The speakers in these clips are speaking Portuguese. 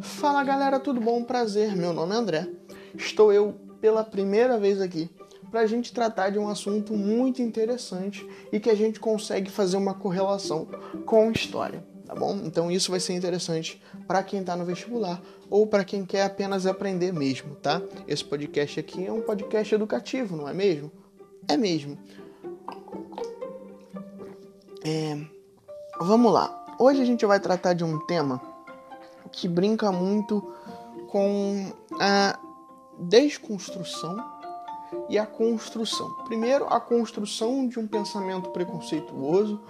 Fala galera, tudo bom? Prazer, meu nome é André. Estou eu pela primeira vez aqui para a gente tratar de um assunto muito interessante e que a gente consegue fazer uma correlação com história, tá bom? Então isso vai ser interessante para quem está no vestibular ou para quem quer apenas aprender mesmo, tá? Esse podcast aqui é um podcast educativo, não é mesmo? É mesmo. É... Vamos lá. Hoje a gente vai tratar de um tema que brinca muito com a desconstrução e a construção. Primeiro, a construção de um pensamento preconceituoso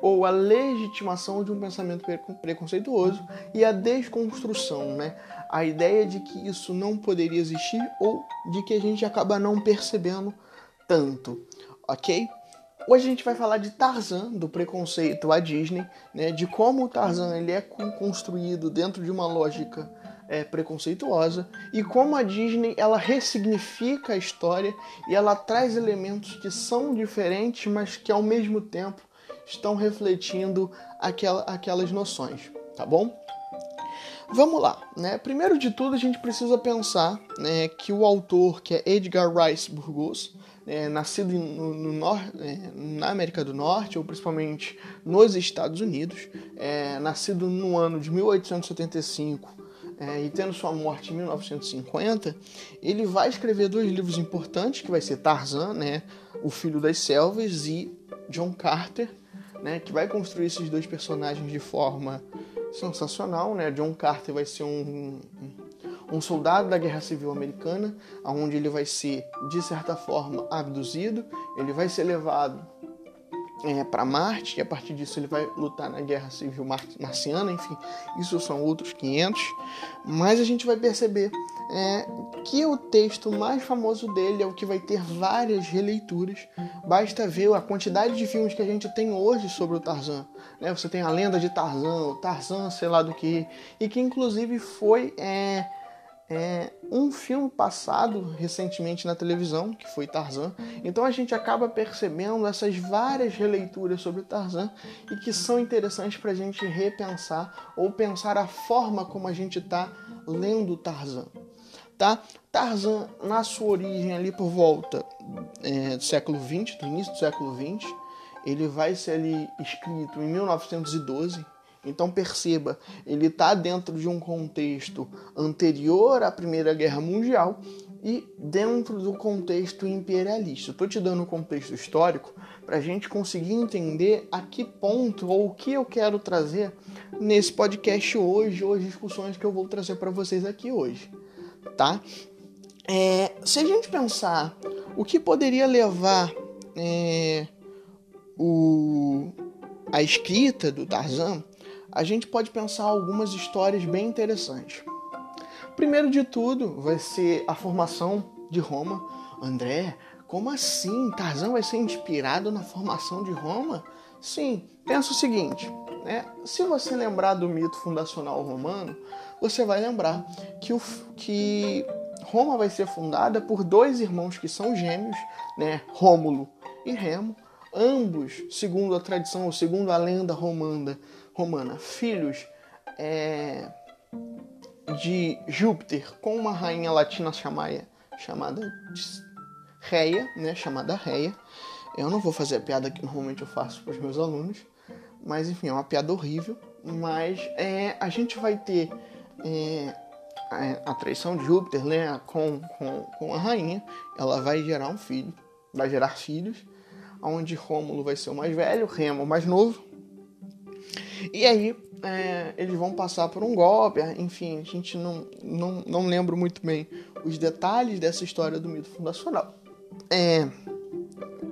ou a legitimação de um pensamento preconceituoso e a desconstrução, né? A ideia de que isso não poderia existir ou de que a gente acaba não percebendo tanto, ok? Hoje a gente vai falar de Tarzan, do preconceito à Disney, né, de como o Tarzan ele é construído dentro de uma lógica é, preconceituosa e como a Disney ela ressignifica a história e ela traz elementos que são diferentes, mas que ao mesmo tempo estão refletindo aquela, aquelas noções, tá bom? Vamos lá, né? Primeiro de tudo a gente precisa pensar né, que o autor, que é Edgar Rice Burgos, é, nascido no, no nor, é, na América do Norte, ou principalmente nos Estados Unidos, é, nascido no ano de 1875 é, e tendo sua morte em 1950, ele vai escrever dois livros importantes, que vai ser Tarzan, né, O Filho das Selvas, e John Carter, né, que vai construir esses dois personagens de forma sensacional. Né? John Carter vai ser um, um um soldado da Guerra Civil Americana, onde ele vai ser, de certa forma, abduzido, ele vai ser levado é, para Marte e a partir disso ele vai lutar na Guerra Civil Mar Marciana, enfim, isso são outros 500. Mas a gente vai perceber é, que o texto mais famoso dele é o que vai ter várias releituras. Basta ver a quantidade de filmes que a gente tem hoje sobre o Tarzan. Né? Você tem a lenda de Tarzan, o Tarzan, sei lá do que, e que inclusive foi é, é, um filme passado recentemente na televisão, que foi Tarzan. Então a gente acaba percebendo essas várias releituras sobre Tarzan e que são interessantes para a gente repensar ou pensar a forma como a gente está lendo Tarzan. Tá? Tarzan, na sua origem ali por volta é, do século XX, do início do século XX, ele vai ser ali escrito em 1912 então perceba, ele está dentro de um contexto anterior à Primeira Guerra Mundial e dentro do contexto imperialista. Estou te dando o um contexto histórico para a gente conseguir entender a que ponto ou o que eu quero trazer nesse podcast hoje, ou as discussões que eu vou trazer para vocês aqui hoje, tá? É, se a gente pensar o que poderia levar é, o, a escrita do Tarzan a gente pode pensar algumas histórias bem interessantes. Primeiro de tudo, vai ser a formação de Roma. André, como assim? Tarzan vai ser inspirado na formação de Roma? Sim, pensa o seguinte, né? Se você lembrar do mito fundacional romano, você vai lembrar que, o, que Roma vai ser fundada por dois irmãos que são gêmeos, né? Rômulo e Remo, ambos, segundo a tradição ou segundo a lenda romana, romana, filhos é, de Júpiter com uma rainha latina chamada, chamada Reia, né, chamada Reia. Eu não vou fazer a piada que normalmente eu faço para os meus alunos, mas enfim, é uma piada horrível. Mas é, a gente vai ter é, a, a traição de Júpiter né, com, com, com a rainha, ela vai gerar um filho, vai gerar filhos, onde Rômulo vai ser o mais velho, Remo o mais novo, e aí é, eles vão passar por um golpe, enfim, a gente não, não, não lembra muito bem os detalhes dessa história do mito fundacional. É,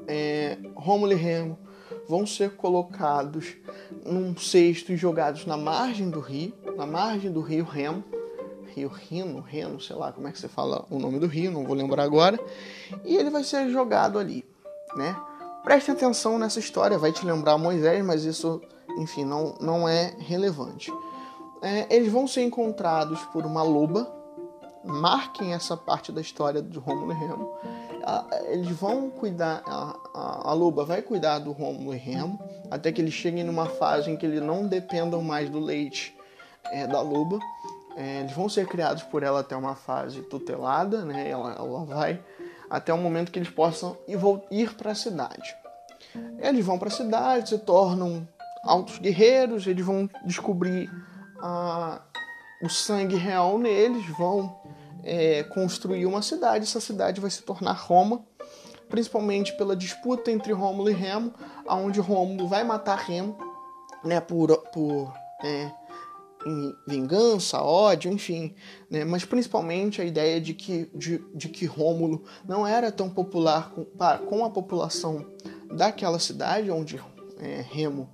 é, e Remo vão ser colocados num cesto e jogados na margem do rio, na margem do rio Remo, rio Rino, Reno, sei lá como é que você fala o nome do rio, não vou lembrar agora, e ele vai ser jogado ali, né? Preste atenção nessa história, vai te lembrar Moisés, mas isso enfim, não, não é relevante. É, eles vão ser encontrados por uma loba. Marquem essa parte da história de Rômulo e Remo. Eles vão cuidar, a, a, a loba vai cuidar do Rômulo e Remo até que eles cheguem numa fase em que eles não dependam mais do leite é, da loba. É, eles vão ser criados por ela até uma fase tutelada, né? Ela, ela vai até o momento que eles possam ir, ir para a cidade. Eles vão para a cidade, se tornam altos guerreiros, eles vão descobrir a, o sangue real neles, vão é, construir uma cidade. Essa cidade vai se tornar Roma, principalmente pela disputa entre Rômulo e Remo, aonde Rômulo vai matar Remo, né, por, por é, vingança, ódio, enfim, né? mas principalmente a ideia de que, de, de que Rômulo não era tão popular com, com a população daquela cidade onde é, Remo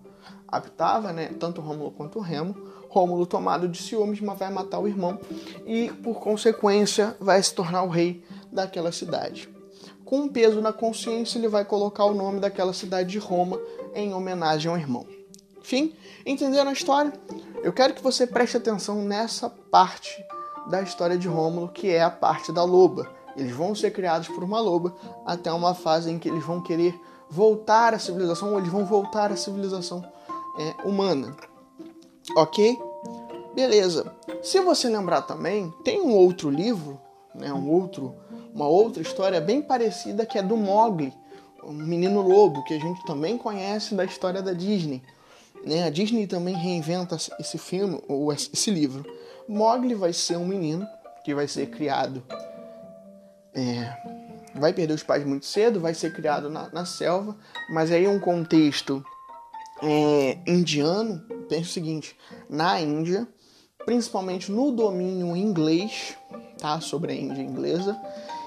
habitava, né? tanto Rômulo quanto Remo. Rômulo, tomado de ciúmes, mas vai matar o irmão e, por consequência, vai se tornar o rei daquela cidade. Com um peso na consciência, ele vai colocar o nome daquela cidade de Roma em homenagem ao irmão. Enfim, entenderam a história? Eu quero que você preste atenção nessa parte da história de Rômulo, que é a parte da loba. Eles vão ser criados por uma loba até uma fase em que eles vão querer voltar à civilização, ou eles vão voltar à civilização é, humana. Ok? Beleza. Se você lembrar também, tem um outro livro, né, um outro, uma outra história bem parecida que é do Mogli, um menino lobo, que a gente também conhece da história da Disney. Né? A Disney também reinventa esse filme, ou esse livro. Mogli vai ser um menino que vai ser criado. É, vai perder os pais muito cedo, vai ser criado na, na selva, mas aí um contexto é, indiano. Pensa o seguinte: na Índia, principalmente no domínio inglês, tá? Sobre a Índia inglesa,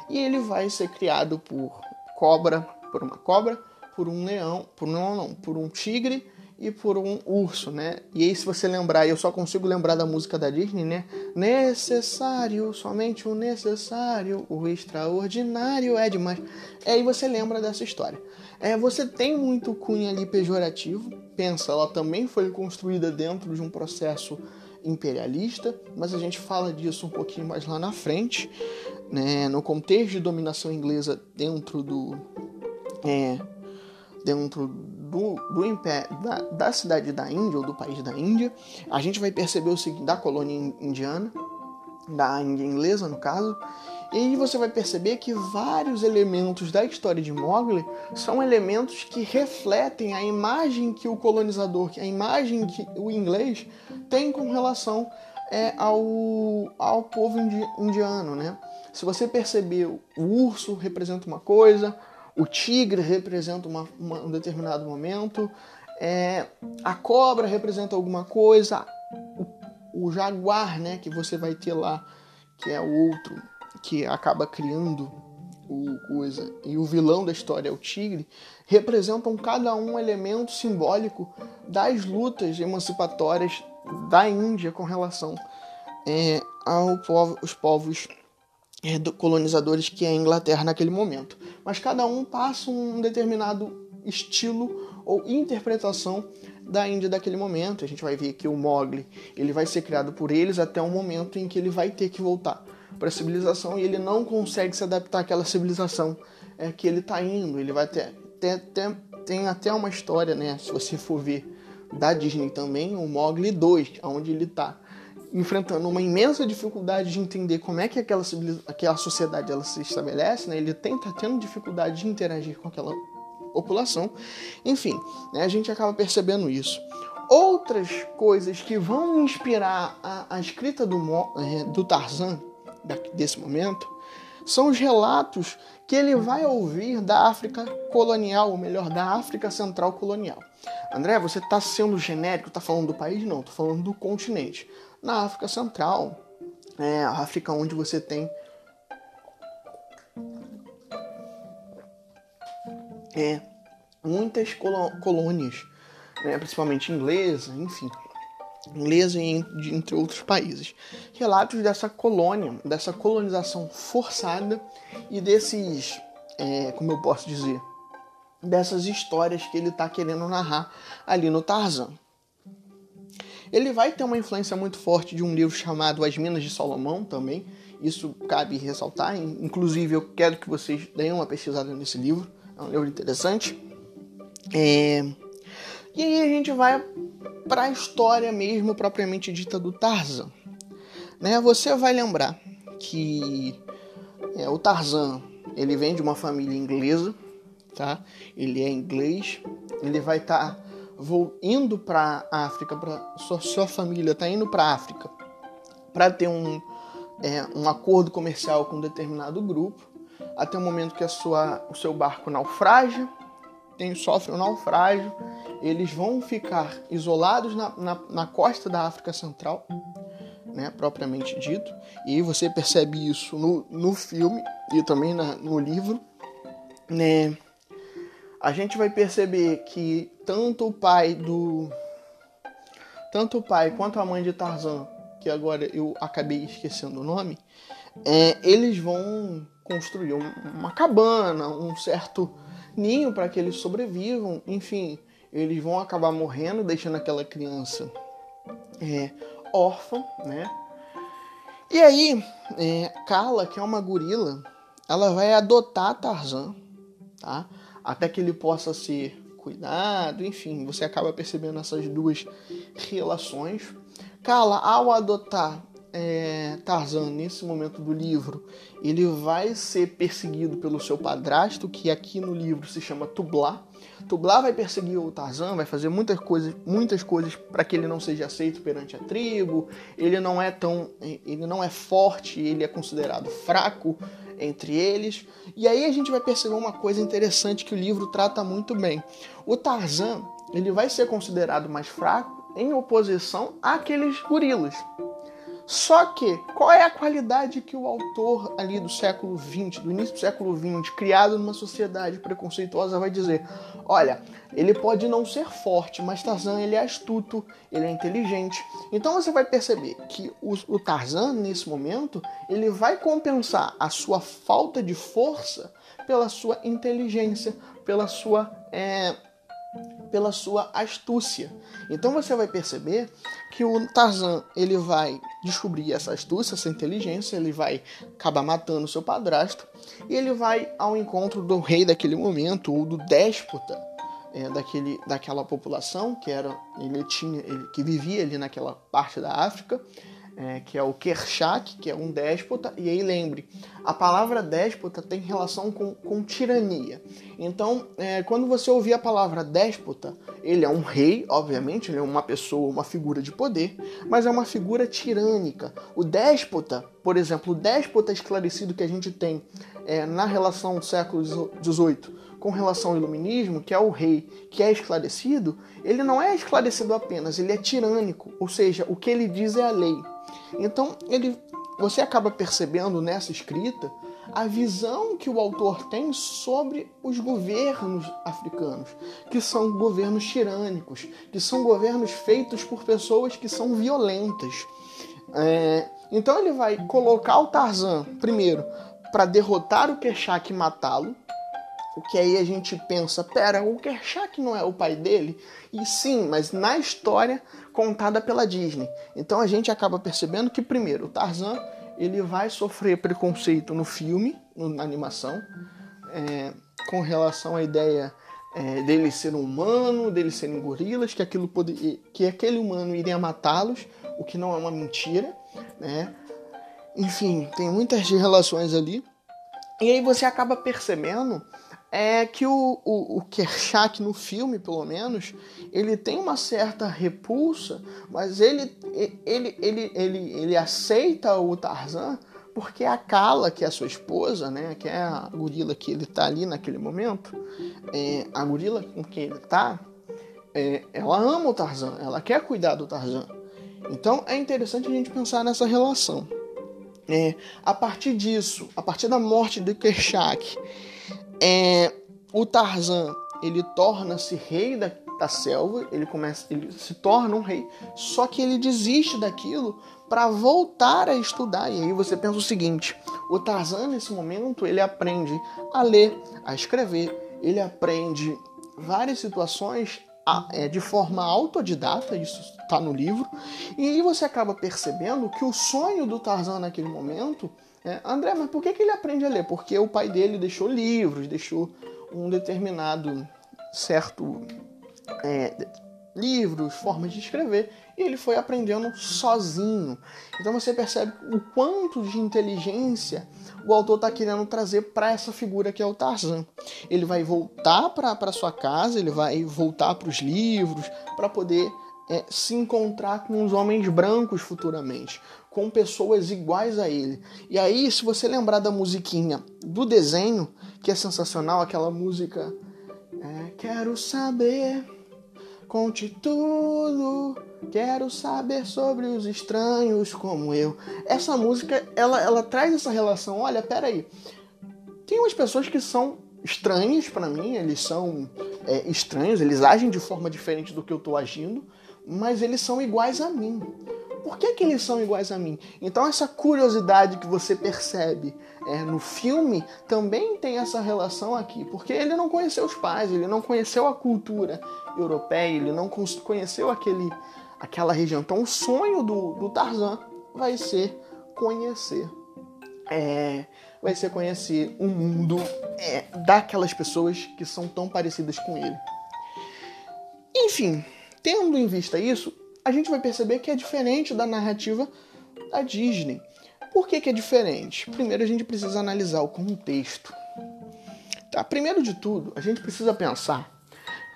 e ele vai ser criado por cobra, por uma cobra, por um leão, por não, não, por um tigre e por um urso, né? E aí, se você lembrar, eu só consigo lembrar da música da Disney, né? Necessário, somente o necessário, o extraordinário é demais. Aí você lembra dessa história. É, você tem muito cunho ali pejorativo. Pensa, ela também foi construída dentro de um processo imperialista, mas a gente fala disso um pouquinho mais lá na frente, né? No contexto de dominação inglesa dentro do é, dentro do, do da, da, cidade da Índia, ou do país da Índia, a gente vai perceber o seguinte, da colônia indiana, da Índia inglesa no caso, e aí você vai perceber que vários elementos da história de Mowgli são elementos que refletem a imagem que o colonizador, a imagem que o inglês tem com relação é, ao, ao povo indiano, né? Se você perceber, o urso representa uma coisa, o tigre representa uma, uma, um determinado momento, é, a cobra representa alguma coisa, o, o, jaguar, né, que você vai ter lá, que é o outro que acaba criando o coisa, e o vilão da história é o tigre, representam cada um elemento simbólico das lutas emancipatórias da Índia com relação é, aos povo, povos é, colonizadores que é a Inglaterra naquele momento. Mas cada um passa um determinado estilo ou interpretação da Índia daquele momento. A gente vai ver que o Mogli ele vai ser criado por eles até o momento em que ele vai ter que voltar para a civilização e ele não consegue se adaptar àquela civilização é, que ele está indo. Ele vai ter, ter, ter, tem até uma história, né? Se você for ver da Disney também, o Mogli 2, onde ele está enfrentando uma imensa dificuldade de entender como é que aquela, aquela sociedade ela se estabelece, né? ele tenta tendo dificuldade de interagir com aquela população. Enfim, né? a gente acaba percebendo isso. Outras coisas que vão inspirar a, a escrita do, é, do Tarzan, desse momento, são os relatos que ele vai ouvir da África colonial, ou melhor, da África Central colonial. André, você está sendo genérico, está falando do país? Não, estou falando do continente na África Central, é, a África onde você tem é, muitas colônias, né, principalmente inglesa, enfim, inglesa e entre outros países. Relatos dessa colônia, dessa colonização forçada e desses, é, como eu posso dizer, dessas histórias que ele está querendo narrar ali no Tarzan. Ele vai ter uma influência muito forte de um livro chamado As Minas de Salomão também. Isso cabe ressaltar. Inclusive, eu quero que vocês deem uma pesquisada nesse livro. É um livro interessante. É... E aí a gente vai para a história mesmo propriamente dita do Tarzan. né? Você vai lembrar que é, o Tarzan ele vem de uma família inglesa, tá? Ele é inglês, ele vai estar tá indo para África, para sua, sua família está indo para África para ter um, é, um acordo comercial com um determinado grupo, até o momento que a sua, o seu barco naufraga, tem, sofre um naufrágio, eles vão ficar isolados na, na, na costa da África Central, né, propriamente dito, e você percebe isso no, no filme e também na, no livro, né? A gente vai perceber que tanto o pai do tanto o pai quanto a mãe de Tarzan, que agora eu acabei esquecendo o nome, é, eles vão construir uma cabana, um certo ninho para que eles sobrevivam, enfim, eles vão acabar morrendo, deixando aquela criança é, órfã, né? E aí, é, Carla, que é uma gorila, ela vai adotar Tarzan, tá? Até que ele possa ser cuidado, enfim, você acaba percebendo essas duas relações. Carla, ao adotar é, Tarzan nesse momento do livro, ele vai ser perseguido pelo seu padrasto, que aqui no livro se chama Tublar. Tublar vai perseguir o Tarzan, vai fazer muitas coisas, muitas coisas para que ele não seja aceito perante a tribo. Ele não é tão, ele não é forte, ele é considerado fraco entre eles. E aí a gente vai perceber uma coisa interessante que o livro trata muito bem. O Tarzan, ele vai ser considerado mais fraco em oposição àqueles gorilas. Só que, qual é a qualidade que o autor ali do século XX, do início do século XX, criado numa sociedade preconceituosa, vai dizer? Olha, ele pode não ser forte, mas Tarzan ele é astuto, ele é inteligente. Então você vai perceber que o, o Tarzan, nesse momento, ele vai compensar a sua falta de força pela sua inteligência, pela sua... É, pela sua astúcia. Então você vai perceber que o Tarzan ele vai descobrir essa astúcia, essa inteligência, ele vai acabar matando seu padrasto e ele vai ao encontro do rei daquele momento ou do déspota é, daquele, daquela população que era ele tinha ele, que vivia ali naquela parte da África é, que é o Kershak, que é um déspota, e aí lembre, a palavra déspota tem relação com, com tirania. Então, é, quando você ouvir a palavra déspota, ele é um rei, obviamente, ele é uma pessoa, uma figura de poder, mas é uma figura tirânica. O déspota, por exemplo, o déspota esclarecido que a gente tem é, na relação do século XVIII com relação ao iluminismo, que é o rei que é esclarecido, ele não é esclarecido apenas, ele é tirânico, ou seja, o que ele diz é a lei. Então, ele, você acaba percebendo nessa escrita a visão que o autor tem sobre os governos africanos, que são governos tirânicos, que são governos feitos por pessoas que são violentas. É, então ele vai colocar o Tarzan, primeiro, para derrotar o Kershak e matá-lo, o que aí a gente pensa, pera, o Kershak não é o pai dele? E sim, mas na história contada pela Disney. Então a gente acaba percebendo que primeiro, o Tarzan ele vai sofrer preconceito no filme, na animação, é, com relação à ideia é, dele ser um humano, dele serem gorilas, que aquilo que aquele humano iria matá-los, o que não é uma mentira, né? Enfim, tem muitas relações ali. E aí você acaba percebendo é que o, o, o Kershak no filme, pelo menos, ele tem uma certa repulsa, mas ele, ele, ele, ele, ele aceita o Tarzan porque a Kala, que é a sua esposa, né, que é a gorila que ele tá ali naquele momento, é, a gorila com quem ele tá, é, ela ama o Tarzan, ela quer cuidar do Tarzan. Então é interessante a gente pensar nessa relação. É, a partir disso, a partir da morte de Kershak, é, o Tarzan ele torna-se rei da, da selva, ele começa, ele se torna um rei, só que ele desiste daquilo para voltar a estudar. E aí você pensa o seguinte: o Tarzan nesse momento ele aprende a ler, a escrever, ele aprende várias situações é, de forma autodidata, isso está no livro, e aí você acaba percebendo que o sonho do Tarzan naquele momento é, André, mas por que, que ele aprende a ler? Porque o pai dele deixou livros, deixou um determinado certo é, livros, formas de escrever, e ele foi aprendendo sozinho. Então você percebe o quanto de inteligência o autor está querendo trazer para essa figura que é o Tarzan. Ele vai voltar para sua casa, ele vai voltar para os livros, para poder é, se encontrar com os homens brancos futuramente, com pessoas iguais a ele. E aí, se você lembrar da musiquinha do desenho, que é sensacional, aquela música. É, quero saber, conte tudo. Quero saber sobre os estranhos como eu. Essa música, ela, ela traz essa relação. Olha, peraí. Tem umas pessoas que são estranhas para mim, eles são é, estranhos, eles agem de forma diferente do que eu tô agindo mas eles são iguais a mim. Por que, que eles são iguais a mim? Então, essa curiosidade que você percebe é, no filme também tem essa relação aqui, porque ele não conheceu os pais, ele não conheceu a cultura europeia, ele não conheceu aquele, aquela região. Então, o sonho do, do Tarzan vai ser conhecer. É, vai ser conhecer o um mundo é, daquelas pessoas que são tão parecidas com ele. Enfim, Tendo em vista isso, a gente vai perceber que é diferente da narrativa da Disney. Por que, que é diferente? Primeiro, a gente precisa analisar o contexto. Tá? Primeiro de tudo, a gente precisa pensar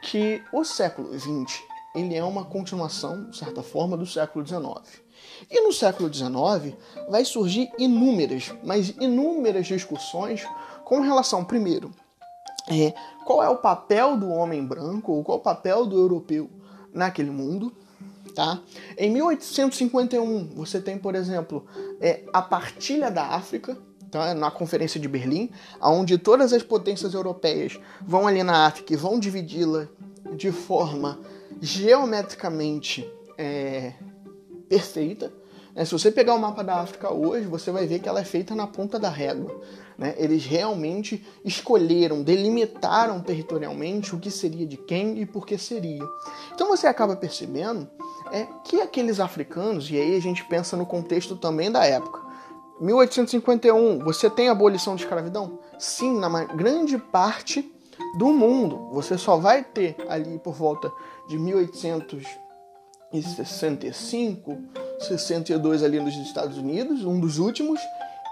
que o século XX ele é uma continuação, de certa forma, do século XIX. E no século XIX vai surgir inúmeras, mas inúmeras discussões com relação, primeiro, é, qual é o papel do homem branco ou qual é o papel do europeu naquele mundo. Tá? Em 1851, você tem, por exemplo, é, a partilha da África, tá? na Conferência de Berlim, onde todas as potências europeias vão ali na África e vão dividi-la de forma geometricamente é, perfeita. Né? Se você pegar o mapa da África hoje, você vai ver que ela é feita na ponta da régua. Né? Eles realmente escolheram, delimitaram territorialmente o que seria de quem e por que seria. Então você acaba percebendo é, que aqueles africanos, e aí a gente pensa no contexto também da época, 1851, você tem abolição de escravidão? Sim, na grande parte do mundo. Você só vai ter ali por volta de 1865, 62 ali nos Estados Unidos, um dos últimos,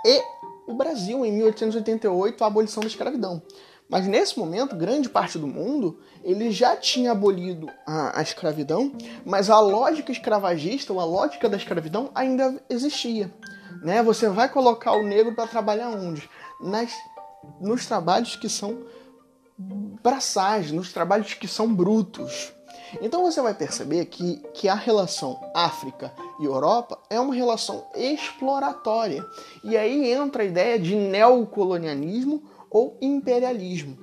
e o Brasil, em 1888, a abolição da escravidão. Mas nesse momento, grande parte do mundo ele já tinha abolido a, a, escravidão, mas a lógica escravagista, ou a lógica da escravidão, ainda existia. Né? Você vai colocar o negro para trabalhar onde? Nas, nos trabalhos que são braçais, nos trabalhos que são brutos. Então você vai perceber que, que a relação África e Europa é uma relação exploratória. E aí entra a ideia de neocolonialismo ou imperialismo.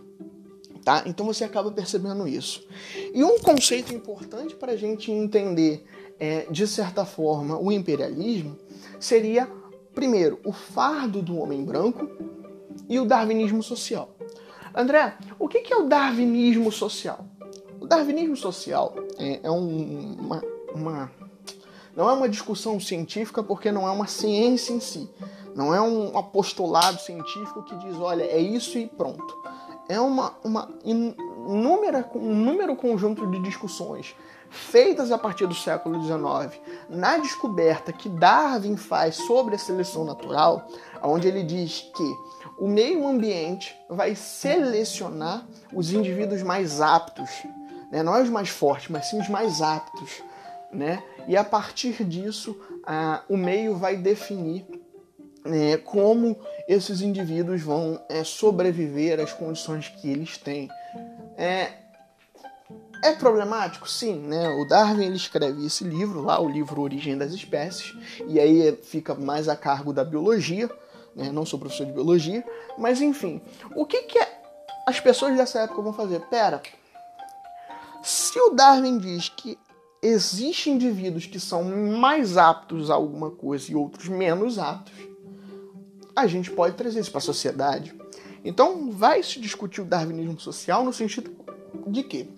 Tá? Então você acaba percebendo isso. E um conceito importante para a gente entender, é, de certa forma, o imperialismo seria, primeiro, o fardo do homem branco e o darwinismo social. André, o que é o darwinismo social? Darwinismo social é, é um, uma, uma, não é uma discussão científica porque não é uma ciência em si. Não é um apostolado científico que diz, olha, é isso e pronto. É uma, uma inúmera, um número conjunto de discussões feitas a partir do século XIX na descoberta que Darwin faz sobre a seleção natural, onde ele diz que o meio ambiente vai selecionar os indivíduos mais aptos né? não é os mais fortes, mas sim os mais aptos. Né? E a partir disso, a, o meio vai definir né, como esses indivíduos vão é, sobreviver às condições que eles têm. É, é problemático? Sim, né? O Darwin ele escreve esse livro lá, o livro Origem das Espécies, e aí fica mais a cargo da biologia, né? Não sou professor de biologia, mas enfim, o que que é... as pessoas dessa época vão fazer? Pera, se o Darwin diz que existem indivíduos que são mais aptos a alguma coisa e outros menos aptos, a gente pode trazer isso para a sociedade. Então, vai se discutir o darwinismo social no sentido de que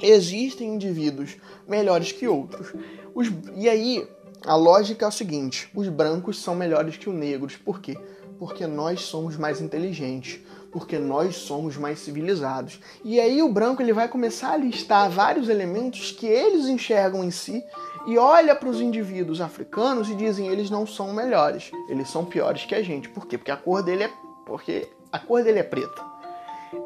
existem indivíduos melhores que outros. Os, e aí, a lógica é o seguinte: os brancos são melhores que os negros. Por quê? Porque nós somos mais inteligentes porque nós somos mais civilizados. E aí o branco ele vai começar a listar vários elementos que eles enxergam em si e olha para os indivíduos africanos e dizem eles não são melhores, eles são piores que a gente. Por quê? Porque a cor dele é porque a cor dele é preta.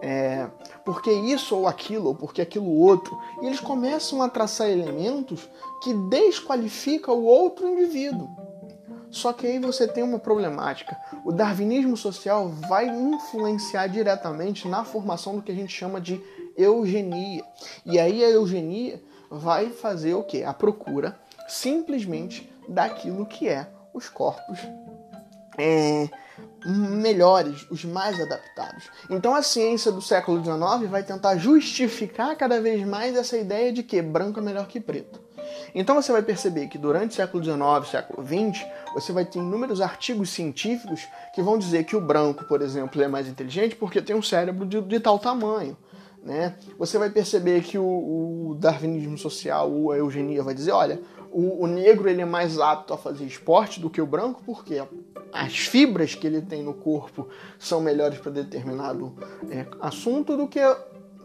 É, porque isso ou aquilo, ou porque aquilo outro. E eles começam a traçar elementos que desqualificam o outro indivíduo. Só que aí você tem uma problemática. O darwinismo social vai influenciar diretamente na formação do que a gente chama de eugenia. E aí a eugenia vai fazer o que? A procura simplesmente daquilo que é os corpos é, melhores, os mais adaptados. Então a ciência do século XIX vai tentar justificar cada vez mais essa ideia de que branco é melhor que preto. Então você vai perceber que durante o século XIX, século XX, você vai ter inúmeros artigos científicos que vão dizer que o branco, por exemplo, é mais inteligente porque tem um cérebro de, de tal tamanho. Né? Você vai perceber que o, o darwinismo social ou a eugenia vai dizer, olha, o, o, negro ele é mais apto a fazer esporte do que o branco, porque as fibras que ele tem no corpo são melhores para determinado é, assunto do que.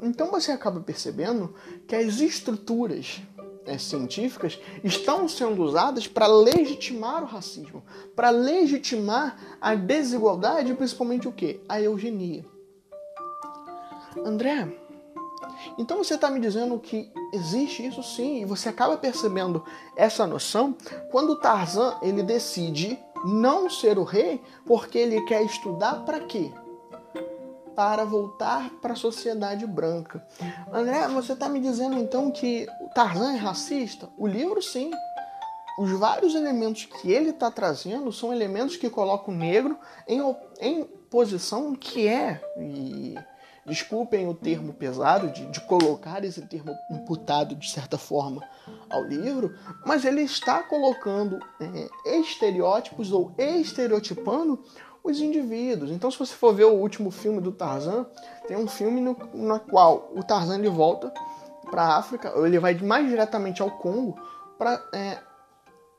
Então você acaba percebendo que as estruturas é, científicas estão sendo usadas para legitimar o racismo, para legitimar a desigualdade, principalmente o que? A eugenia. André, então você está me dizendo que existe isso sim, e você acaba percebendo essa noção quando Tarzan ele decide não ser o rei porque ele quer estudar para quê? Para voltar para a sociedade branca. André, você está me dizendo então que Tarzan é racista? O livro sim. Os vários elementos que ele está trazendo são elementos que colocam o negro em, em posição que é. E desculpem o termo pesado de, de, colocar esse termo imputado de certa forma ao livro, mas ele está colocando é, estereótipos ou estereotipando os indivíduos. Então, se você for ver o último filme do Tarzan, tem um filme no, no qual o Tarzan ele volta para a África, ele vai mais diretamente ao Congo para é,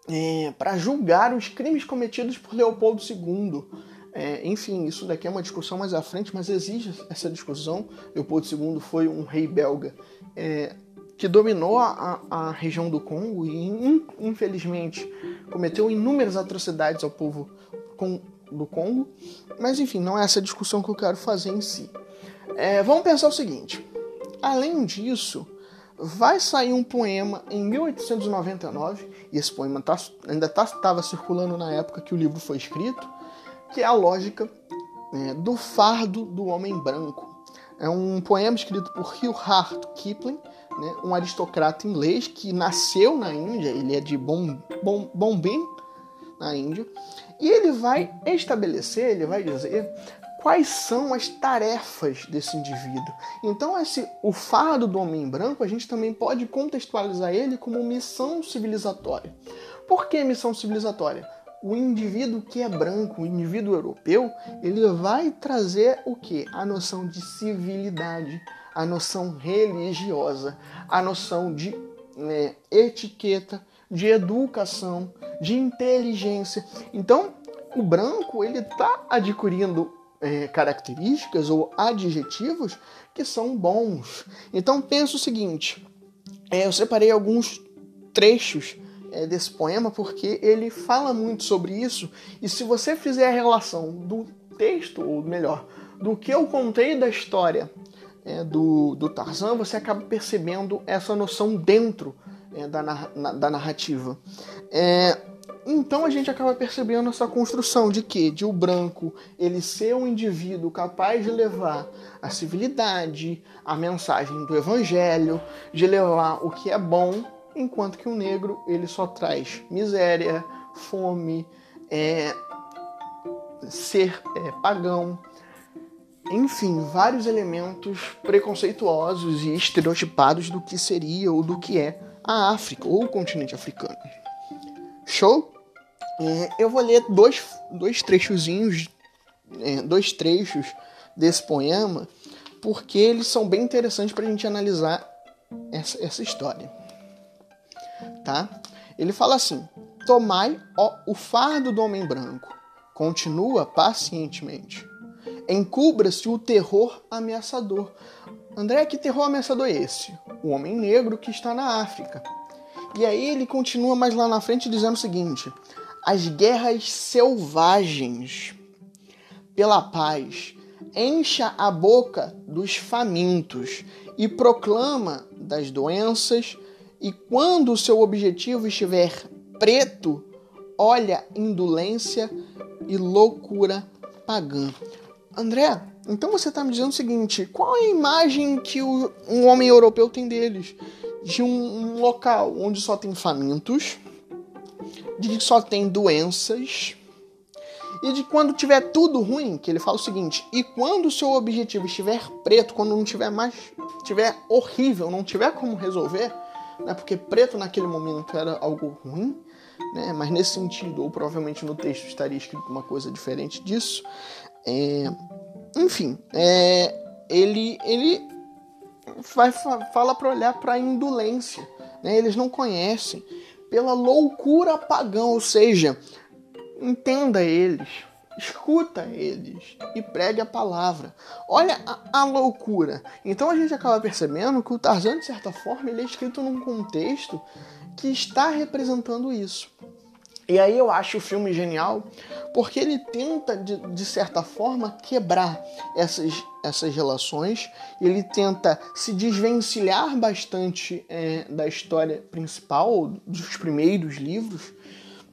é, para julgar os crimes cometidos por Leopoldo II. É, enfim, isso daqui é uma discussão mais à frente, mas existe essa discussão. Leopoldo II foi um rei belga é, que dominou a, a, região do Congo e, infelizmente, cometeu inúmeras atrocidades ao povo do Congo. Mas, enfim, não é essa discussão que eu quero fazer em si. É, vamos pensar o seguinte: além disso, vai sair um poema em 1899, e esse poema tá, ainda estava tá, circulando na época que o livro foi escrito que é a lógica né, do fardo do homem branco. É um poema escrito por Rudyard Kipling, né, um aristocrata inglês que nasceu na Índia, ele é de Bom, Bom, na Índia, e ele vai estabelecer, ele vai dizer quais são as tarefas desse indivíduo. Então, esse, o fardo do homem branco, a gente também pode contextualizar ele como missão civilizatória. Por que missão civilizatória? o indivíduo que é branco, o indivíduo europeu, ele vai trazer o que? A noção de civilidade, a noção religiosa, a noção de né, etiqueta, de educação, de inteligência. Então, o branco ele está adquirindo é, características ou adjetivos que são bons. Então, pensa o seguinte: é, eu separei alguns trechos é, desse poema porque ele fala muito sobre isso. E se você fizer a relação do texto, ou melhor, do que eu contei da história é, do, do Tarzan, você acaba percebendo essa noção dentro é, da, na, da narrativa. É, então a gente acaba percebendo essa construção de que de o branco ele ser um indivíduo capaz de levar a civilidade, a mensagem do evangelho, de levar o que é bom enquanto que o negro ele só traz miséria, fome, é, ser é, pagão, enfim, vários elementos preconceituosos e estereotipados do que seria ou do que é a África ou o continente africano. Show? É, eu vou ler dois, dois trechozinhos, é, dois trechos desse poema, porque eles são bem interessantes para a gente analisar essa, essa história tá? Ele fala assim: Tomai ó, o fardo do homem branco, continua pacientemente. encubra-se o terror ameaçador. André, que terror ameaçador é esse? O homem negro que está na África. E aí ele continua mais lá na frente dizendo o seguinte: as guerras selvagens pela paz encha a boca dos famintos e proclama das doenças, e quando o seu objetivo estiver preto, olha indolência e loucura pagã. André, então você está me dizendo o seguinte: qual é a imagem que o, um homem europeu tem deles? De um, um local onde só tem famintos, de que só tem doenças, e de quando tiver tudo ruim, que ele fala o seguinte: e quando o seu objetivo estiver preto, quando não tiver mais, tiver horrível, não tiver como resolver, né, porque preto naquele momento era algo ruim, né, mas nesse sentido, ou provavelmente no texto estaria escrito uma coisa diferente disso. É, enfim, é, ele, ele vai, fala para olhar para a indolência. Né? Eles não conhecem. Pela loucura pagã, ou seja, entenda eles, escuta eles e pregue a palavra. Olha a, a, loucura. Então a gente acaba percebendo que o Tarzan, de certa forma, ele é escrito num contexto que está representando isso. E aí eu acho o filme genial porque ele tenta, de, de certa forma, quebrar essas, essas relações, ele tenta se desvencilhar bastante é, da história principal, dos primeiros livros.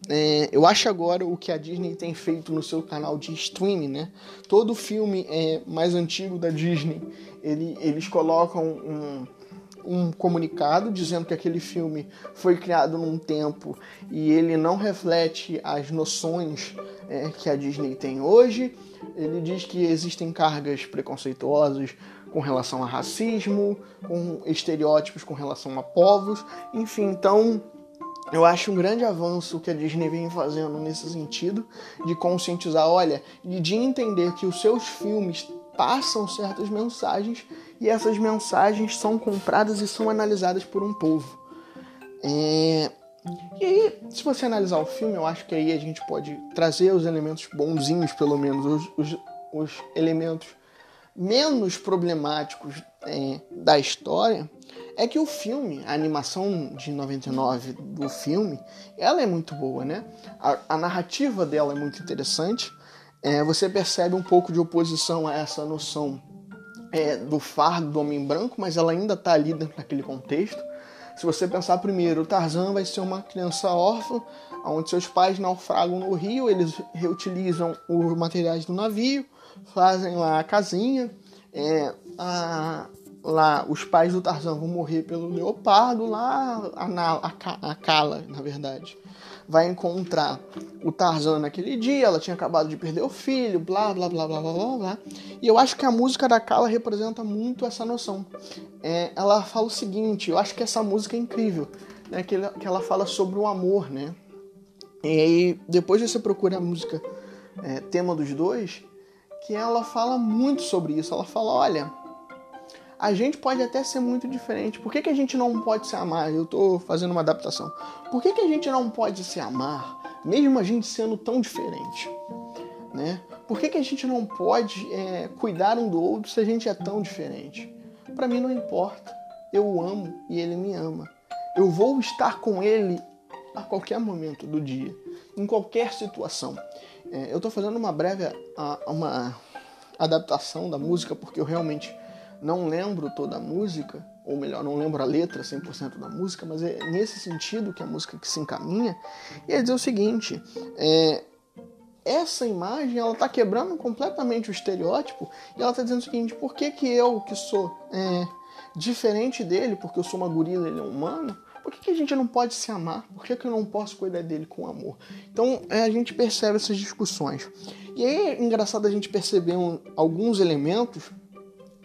É, eu acho agora o que a Disney tem feito no seu canal de streaming, né? Todo filme é, mais antigo da Disney, ele, eles colocam um, um comunicado dizendo que aquele filme foi criado num tempo e ele não reflete as noções é, que a Disney tem hoje. Ele diz que existem cargas preconceituosas com relação a racismo, com estereótipos com relação a povos, enfim, então eu acho um grande avanço que a Disney vem fazendo nesse sentido de conscientizar, olha, e de entender que os seus filmes passam certas mensagens e essas mensagens são compradas e são analisadas por um povo. É... E aí, se você analisar o filme, eu acho que aí a gente pode trazer os elementos bonzinhos, pelo menos, os, os, os elementos menos problemáticos é, da história. É que o filme, a animação de 99 do filme, ela é muito boa, né? A, a narrativa dela é muito interessante é, você percebe um pouco de oposição a essa noção é, do fardo do homem branco, mas ela ainda está ali dentro daquele contexto. Se você pensar primeiro, o Tarzan vai ser uma criança órfã, onde seus pais naufragam no rio, eles reutilizam os materiais do navio, fazem lá a casinha. É, a, lá os pais do Tarzan vão morrer pelo leopardo, lá a, a, a Kala, na verdade vai encontrar o Tarzan naquele dia, ela tinha acabado de perder o filho, blá blá blá blá blá blá blá. E eu acho que a música da Kala representa muito essa noção. É, ela fala o seguinte, eu acho que essa música é incrível, né? Que, ela, que ela fala sobre o amor, né? E aí, depois você procura a música é, tema dos dois, que ela fala muito sobre isso. Ela fala, olha, a gente pode até ser muito diferente. Por que, que a gente não pode se amar? Eu estou fazendo uma adaptação. Por que, que a gente não pode se amar, mesmo a gente sendo tão diferente? Né? Por que, que a gente não pode é, cuidar um do outro se a gente é tão diferente? Para mim não importa. Eu o amo e ele me ama. Eu vou estar com ele a qualquer momento do dia, em qualquer situação. É, eu estou fazendo uma breve uma adaptação da música porque eu realmente não lembro toda a música, ou melhor, não lembro a letra 100% da música, mas é nesse sentido que a música que se encaminha, e é dizer o seguinte, é, essa imagem ela está quebrando completamente o estereótipo e ela está dizendo o seguinte: por que, que eu, que sou é, diferente dele, porque eu sou uma gorila e ele é humano, por que, que a gente não pode se amar? Por que, que eu não posso cuidar dele com amor? Então é, a gente percebe essas discussões. E aí é engraçado a gente perceber um, alguns elementos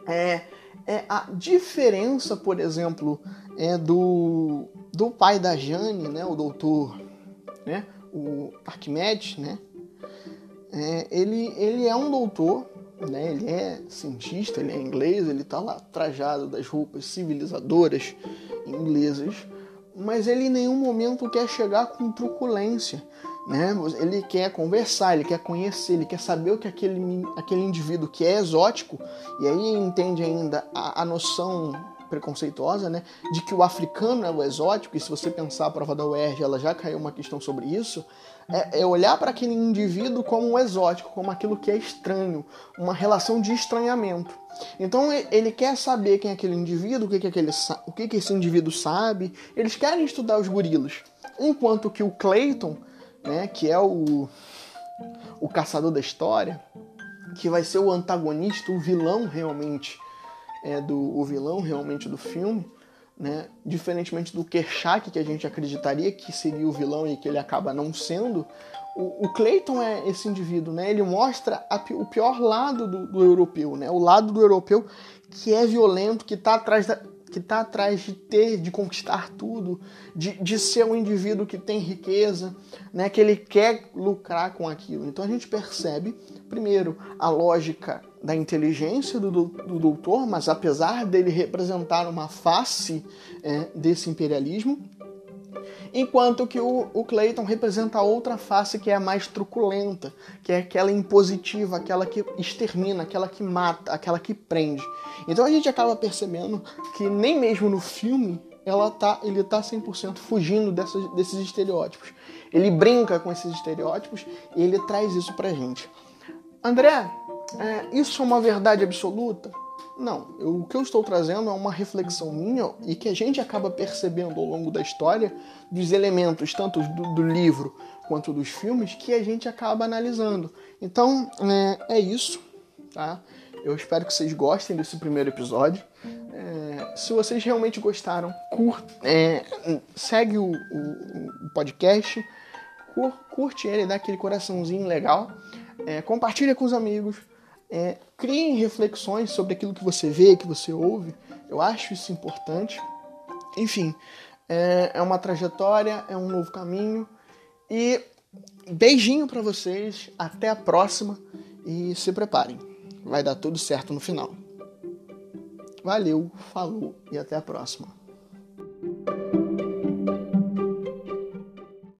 é, é a diferença, por exemplo, é do, do pai da Jane, né, o doutor, né, o Arquimedes, né, é, ele, ele é um doutor, né, ele é cientista, ele é inglês, ele está lá trajado das roupas civilizadoras inglesas, mas ele em nenhum momento quer chegar com truculência. Né? Ele quer conversar, ele quer conhecer, ele quer saber o que aquele, aquele indivíduo que é exótico, e aí entende ainda a, a noção preconceituosa, né, de que o africano é o exótico, e se você pensar a prova da UERJ, ela já caiu uma questão sobre isso, é, é olhar para aquele indivíduo como um exótico, como aquilo que é estranho, uma relação de estranhamento. Então ele quer saber quem é aquele indivíduo, o que, que, aquele, o que, que esse indivíduo sabe, eles querem estudar os gorilas. Enquanto que o Clayton, né, que é o, o caçador da história, que vai ser o antagonista, o vilão realmente é, do o vilão realmente do filme, né? Diferentemente do Kershak, que a gente acreditaria que seria o vilão e que ele acaba não sendo, o, o Clayton é esse indivíduo, né? Ele mostra a, o pior lado do, do, europeu, né? O lado do europeu que é violento, que está atrás da, que está atrás de ter, de conquistar tudo, de, de ser um indivíduo que tem riqueza, né, que ele quer lucrar com aquilo. Então a gente percebe, primeiro, a lógica da inteligência do, do doutor, mas apesar dele representar uma face é, desse imperialismo, enquanto que o, o Clayton representa outra face que é a mais truculenta, que é aquela impositiva, aquela que extermina, aquela que mata, aquela que prende. Então a gente acaba percebendo que nem mesmo no filme ela tá, ele está 100% fugindo desses estereótipos. Ele brinca com esses estereótipos e ele traz isso pra gente. André, é, isso é uma verdade absoluta? Não, eu, o que eu estou trazendo é uma reflexão minha e que a gente acaba percebendo ao longo da história dos elementos, tanto do, do livro quanto dos filmes, que a gente acaba analisando. Então, é, é isso, tá? Eu espero que vocês gostem desse primeiro episódio. É, se vocês realmente gostaram, curte, é, segue o, o, o podcast, cur, curte ele, dá aquele coraçãozinho legal, é, compartilha com os amigos é, criem reflexões sobre aquilo que você vê, que você ouve. Eu acho isso importante. Enfim, é, é uma trajetória, é um novo caminho. E beijinho para vocês, até a próxima e se preparem. Vai dar tudo certo no final. Valeu, falou e até a próxima.